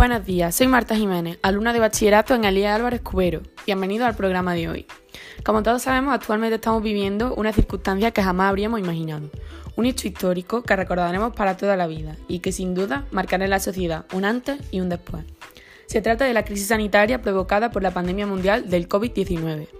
Buenos días, soy Marta Jiménez, alumna de bachillerato en Elías Álvarez Cubero. Bienvenido al programa de hoy. Como todos sabemos, actualmente estamos viviendo una circunstancia que jamás habríamos imaginado. Un hecho histórico que recordaremos para toda la vida y que sin duda marcará en la sociedad un antes y un después. Se trata de la crisis sanitaria provocada por la pandemia mundial del COVID-19.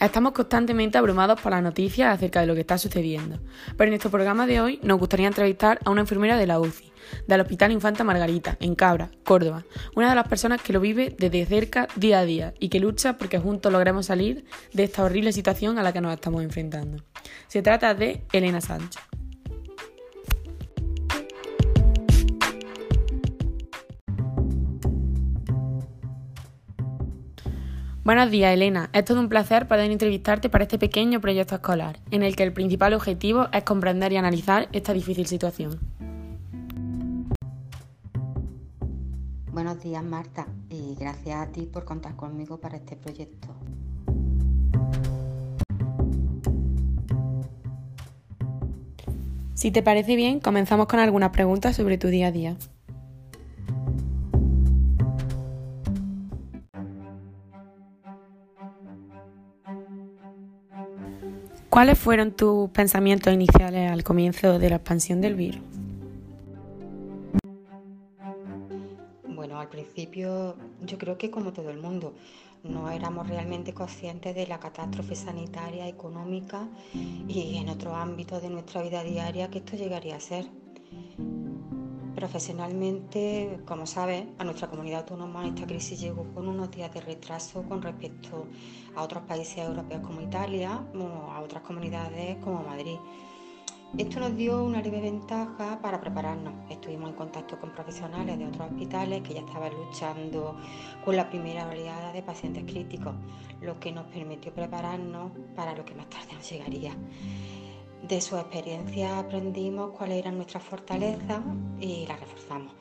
Estamos constantemente abrumados por las noticias acerca de lo que está sucediendo, pero en nuestro programa de hoy nos gustaría entrevistar a una enfermera de la UCI, del Hospital Infanta Margarita, en Cabra, Córdoba, una de las personas que lo vive desde cerca día a día y que lucha porque juntos logremos salir de esta horrible situación a la que nos estamos enfrentando. Se trata de Elena Sánchez. Buenos días, Elena. Es todo un placer poder entrevistarte para este pequeño proyecto escolar, en el que el principal objetivo es comprender y analizar esta difícil situación. Buenos días, Marta, y gracias a ti por contar conmigo para este proyecto. Si te parece bien, comenzamos con algunas preguntas sobre tu día a día. ¿Cuáles fueron tus pensamientos iniciales al comienzo de la expansión del virus? Bueno, al principio yo creo que como todo el mundo, no éramos realmente conscientes de la catástrofe sanitaria, económica y en otros ámbitos de nuestra vida diaria que esto llegaría a ser. Profesionalmente, como sabes, a nuestra comunidad autónoma esta crisis llegó con unos días de retraso con respecto a otros países europeos como Italia o a otras comunidades como Madrid. Esto nos dio una leve ventaja para prepararnos. Estuvimos en contacto con profesionales de otros hospitales que ya estaban luchando con la primera oleada de pacientes críticos, lo que nos permitió prepararnos para lo que más tarde nos llegaría. De su experiencia aprendimos cuáles eran nuestras fortalezas y las reforzamos.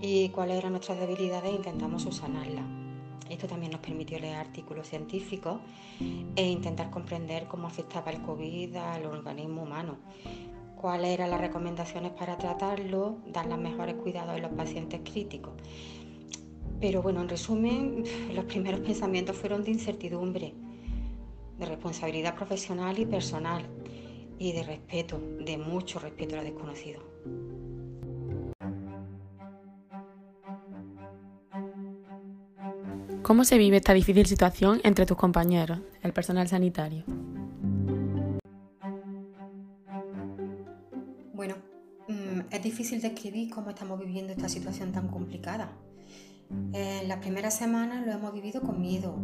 Y cuáles eran nuestras debilidades e intentamos subsanarlas. Esto también nos permitió leer artículos científicos e intentar comprender cómo afectaba el COVID al organismo humano, cuáles eran las recomendaciones para tratarlo, dar los mejores cuidados en los pacientes críticos. Pero bueno, en resumen, los primeros pensamientos fueron de incertidumbre, de responsabilidad profesional y personal y de respeto, de mucho respeto a lo desconocido. ¿Cómo se vive esta difícil situación entre tus compañeros, el personal sanitario? Bueno, mm, es difícil describir cómo estamos viviendo esta situación tan complicada. En las primeras semanas lo hemos vivido con miedo,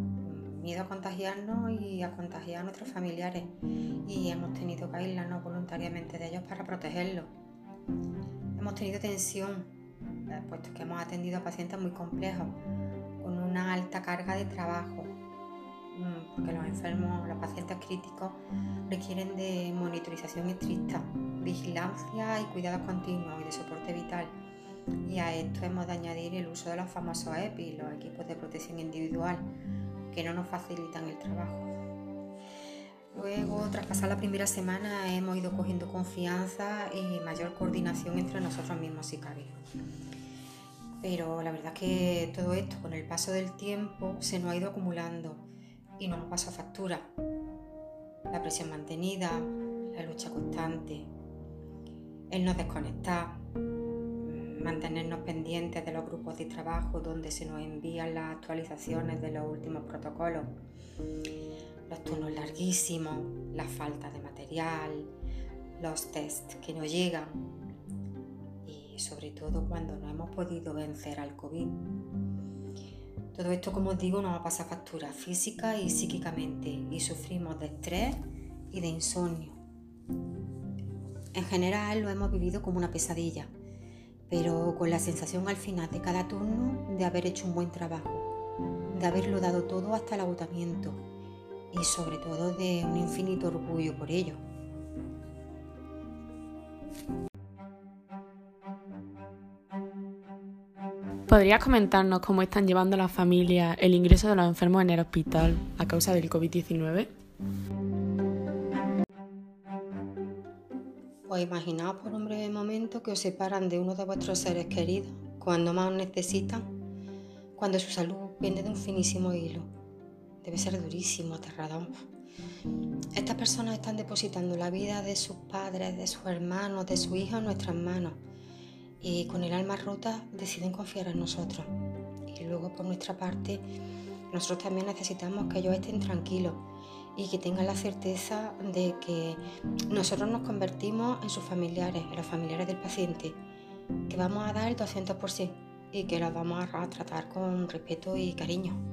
miedo a contagiarnos y a contagiar a nuestros familiares y hemos tenido que aislarnos voluntariamente de ellos para protegerlos. Hemos tenido tensión, eh, puesto que hemos atendido a pacientes muy complejos, con una alta carga de trabajo, mm, porque los enfermos, los pacientes críticos requieren de monitorización estricta, vigilancia y cuidados continuos y de soporte vital. Y a esto hemos de añadir el uso de los famosos EPI, los equipos de protección individual, que no nos facilitan el trabajo. Luego, tras pasar la primera semana, hemos ido cogiendo confianza y mayor coordinación entre nosotros mismos si cabe. Pero la verdad es que todo esto, con el paso del tiempo, se nos ha ido acumulando y no nos pasa factura. La presión mantenida, la lucha constante, el no desconectar, mantenernos pendientes de los grupos de trabajo donde se nos envían las actualizaciones de los últimos protocolos, los turnos larguísimos, la falta de material, los tests que no llegan y sobre todo cuando no hemos podido vencer al COVID. Todo esto, como os digo, nos a pasar factura física y psíquicamente y sufrimos de estrés y de insomnio. En general lo hemos vivido como una pesadilla pero con la sensación al final de cada turno de haber hecho un buen trabajo, de haberlo dado todo hasta el agotamiento y sobre todo de un infinito orgullo por ello. ¿Podrías comentarnos cómo están llevando las familias el ingreso de los enfermos en el hospital a causa del COVID-19? Os imaginaos por un breve momento que os separan de uno de vuestros seres queridos cuando más necesitan, cuando su salud pende de un finísimo hilo. Debe ser durísimo, aterrador. Estas personas están depositando la vida de sus padres, de sus hermanos, de sus hijos en nuestras manos y con el alma rota deciden confiar en nosotros. Y luego por nuestra parte, nosotros también necesitamos que ellos estén tranquilos y que tengan la certeza de que nosotros nos convertimos en sus familiares, en los familiares del paciente, que vamos a dar el 200% y que los vamos a tratar con respeto y cariño.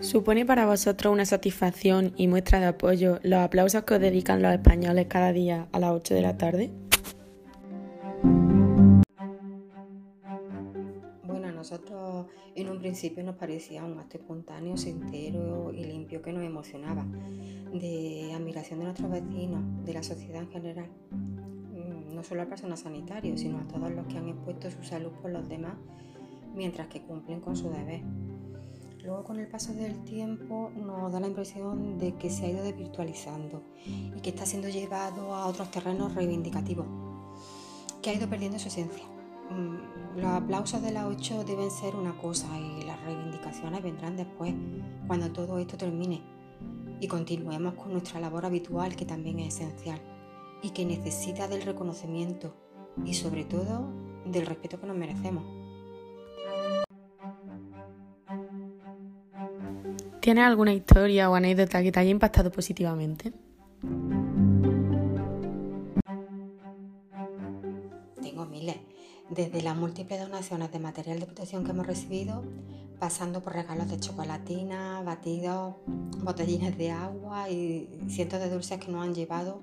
¿Supone para vosotros una satisfacción y muestra de apoyo los aplausos que os dedican los españoles cada día a las 8 de la tarde? Nosotros en un principio nos parecía un acto espontáneo, sincero y limpio que nos emocionaba, de admiración de nuestros vecinos, de la sociedad en general, mm, no solo al personal sanitario, sino a todos los que han expuesto su salud por los demás mientras que cumplen con su deber. Luego con el paso del tiempo nos da la impresión de que se ha ido desvirtualizando y que está siendo llevado a otros terrenos reivindicativos, que ha ido perdiendo su esencia. Mm, los aplausos de la 8 deben ser una cosa y las reivindicaciones vendrán después, cuando todo esto termine y continuemos con nuestra labor habitual que también es esencial y que necesita del reconocimiento y sobre todo del respeto que nos merecemos. ¿Tienes alguna historia o anécdota que te haya impactado positivamente? Desde las múltiples donaciones de material de protección que hemos recibido, pasando por regalos de chocolatina, batidos, botellines de agua y cientos de dulces que nos han llevado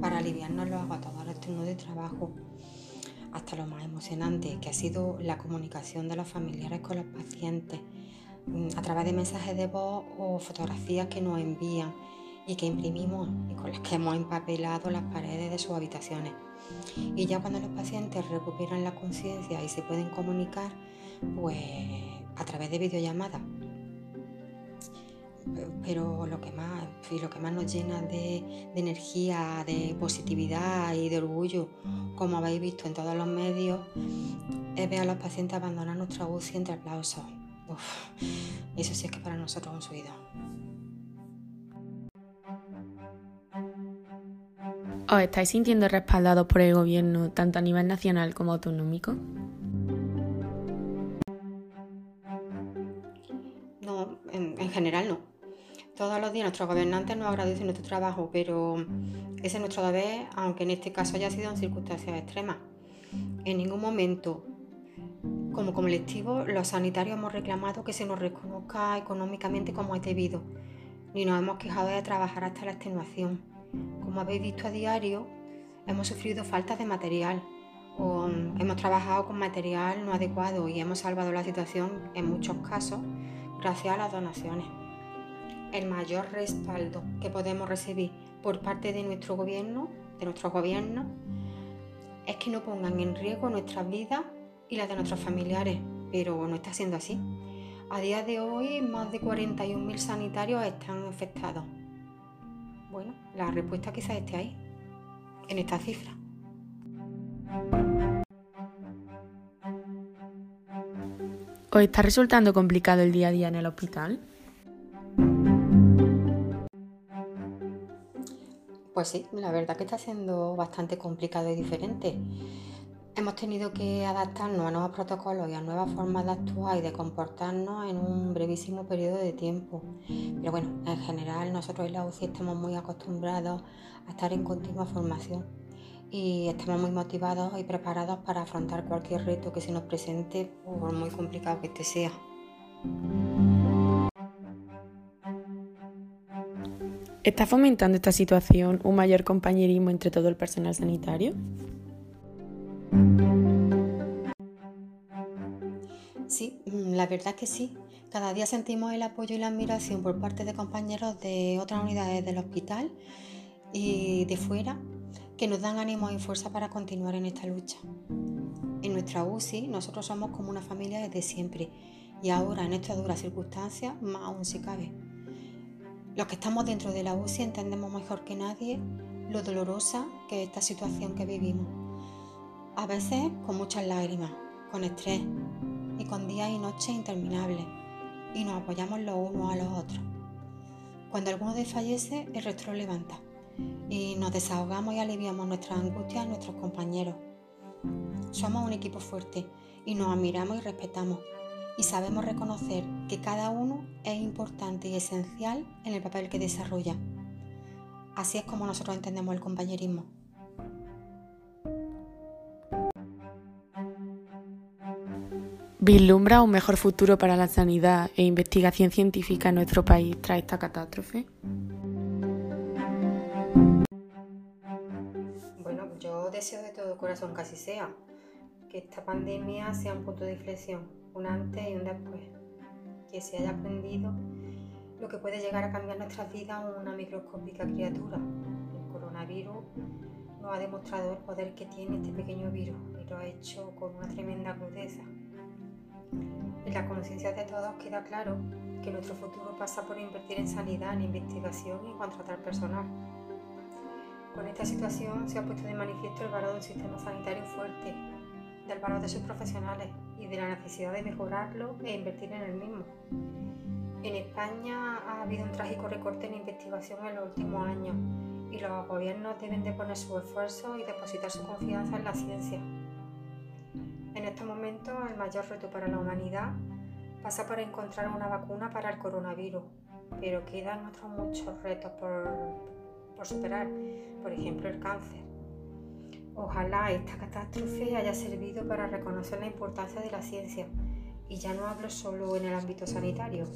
para aliviarnos los agotadores turnos de trabajo, hasta lo más emocionante, que ha sido la comunicación de los familiares con los pacientes Mm, a través de mensajes de voz o fotografías que nos envían y que imprimimos y con las que hemos empapelado las paredes de sus habitaciones. Y ya cuando los pacientes recuperan la conciencia y se pueden comunicar, pues a través de videollamadas. Pero lo que más, lo que más nos llena de, energía, de positividad y de orgullo, como habéis visto en todos los medios, es ver a los pacientes abandonar nuestra UCI entre aplausos eso sí es que para nosotros es un subido. ¿Os estáis sintiendo respaldados por el gobierno tanto a nivel nacional como autonómico? No, en, en general no. Todos los días nuestros gobernantes nos agradecen nuestro trabajo, pero ese es nuestro deber, aunque en este caso haya sido en circunstancias extremas. En ningún momento como colectivo, los sanitarios hemos reclamado que se nos reconozca económicamente como es debido, ni nos hemos quejado de trabajar hasta la extenuación. Como habéis visto a diario, hemos sufrido faltas de material o hemos trabajado con material no adecuado y hemos salvado la situación en muchos casos gracias a las donaciones. El mayor respaldo que podemos recibir por parte de nuestro gobierno, de nuestros gobiernos, es que no pongan en riesgo nuestras vidas y las de nuestros familiares, pero no está siendo así. A día de hoy, más de 41.000 sanitarios están afectados. Bueno, la respuesta quizás esté ahí, en esta cifra. ¿Os está resultando complicado el día a día en el hospital? Pues sí, la verdad que está siendo bastante complicado y diferente. Hemos tenido que adaptarnos a nuevos protocolos y a nuevas formas de actuar y de comportarnos en un brevísimo periodo de tiempo. Pero bueno, en general nosotros en la UCI estamos muy acostumbrados a estar en continua formación y estamos muy motivados y preparados para afrontar cualquier reto que se nos presente, por muy complicado que este sea. ¿Está fomentando esta situación un mayor compañerismo entre todo el personal sanitario? Sí, mm, la verdad que sí. Cada día sentimos el apoyo y la admiración por parte de compañeros de otras unidades del hospital y de fuera que nos dan ánimo y fuerza para continuar en esta lucha. En nuestra UCI nosotros somos como una familia desde siempre y ahora en estas duras circunstancias más aún si cabe. Los que estamos dentro de la UCI entendemos mejor que nadie lo dolorosa que es esta situación que vivimos. A veces con muchas lágrimas, con estrés y con días y noches interminables. Y nos apoyamos los unos a los otros. Cuando alguno desfallece, el resto lo levanta. Y nos desahogamos y aliviamos nuestras angustias a nuestros compañeros. Somos un equipo fuerte y nos admiramos y respetamos y sabemos reconocer que cada uno es importante y esencial en el papel que desarrolla. Así es como nosotros entendemos el compañerismo. ¿Vislumbra un mejor futuro para la sanidad e investigación científica en nuestro país tras esta catástrofe? Bueno, yo deseo de todo corazón que así sea, que esta pandemia sea un punto de inflexión un antes y un después, que se haya aprendido lo que puede llegar a cambiar nuestras vidas una microscópica criatura. El coronavirus nos ha demostrado el poder que tiene este pequeño virus y lo ha hecho con una tremenda crudeza. En la conciencia de todos queda claro que nuestro futuro pasa por invertir en sanidad, en investigación y en contratar personal. Con esta situación se ha puesto de manifiesto el valor del sistema sanitario fuerte, del valor de sus profesionales y de la necesidad de mejorarlo e invertir en el mismo. En España ha habido un trágico recorte en investigación en los últimos años y los gobiernos deben de poner su esfuerzo y depositar su confianza en la ciencia. En estos momentos el mayor reto para la humanidad pasa por encontrar una vacuna para el coronavirus, pero quedan otros muchos retos por, por superar, por ejemplo el cáncer. Ojalá esta catástrofe haya servido para reconocer la importancia de la ciencia y ya no hablo solo en el ámbito sanitario.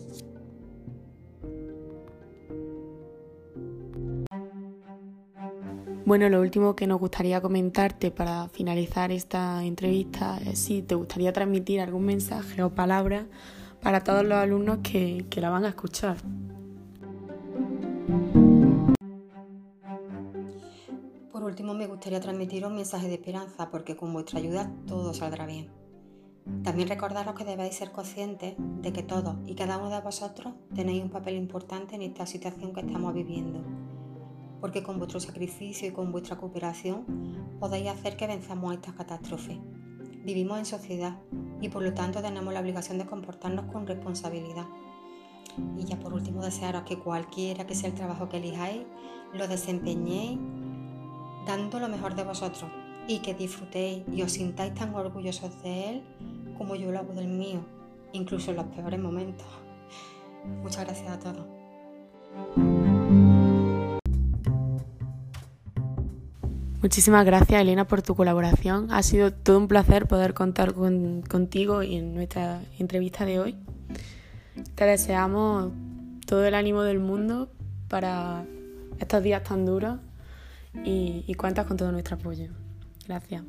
Bueno, lo último que nos gustaría comentarte para finalizar esta entrevista es si te gustaría transmitir algún mensaje o palabra para todos los alumnos que, que la van a escuchar. último me gustaría transmitir un mensaje de esperanza porque con vuestra ayuda todo saldrá bien. También recordaros que debéis ser conscientes de que todos y cada uno de vosotros tenéis un papel importante en esta situación que estamos viviendo, porque con vuestro sacrificio y con vuestra cooperación podéis hacer que venzamos esta catástrofe. Vivimos en sociedad y por lo tanto tenemos la obligación de comportarnos con responsabilidad. Y ya por último desearos que cualquiera que sea el trabajo que elijáis, lo desempeñéis dando lo mejor de vosotros y que disfrutéis y os sintáis tan orgullosos de Él como yo lo hago del mío, incluso en los peores momentos. Muchas gracias a todos. Muchísimas gracias Elena por tu colaboración. Ha sido todo un placer poder contar contigo en nuestra entrevista de hoy. Te deseamos todo el ánimo del mundo para estos días tan duros y, cuentas con todo nuestro apoyo. Gracias.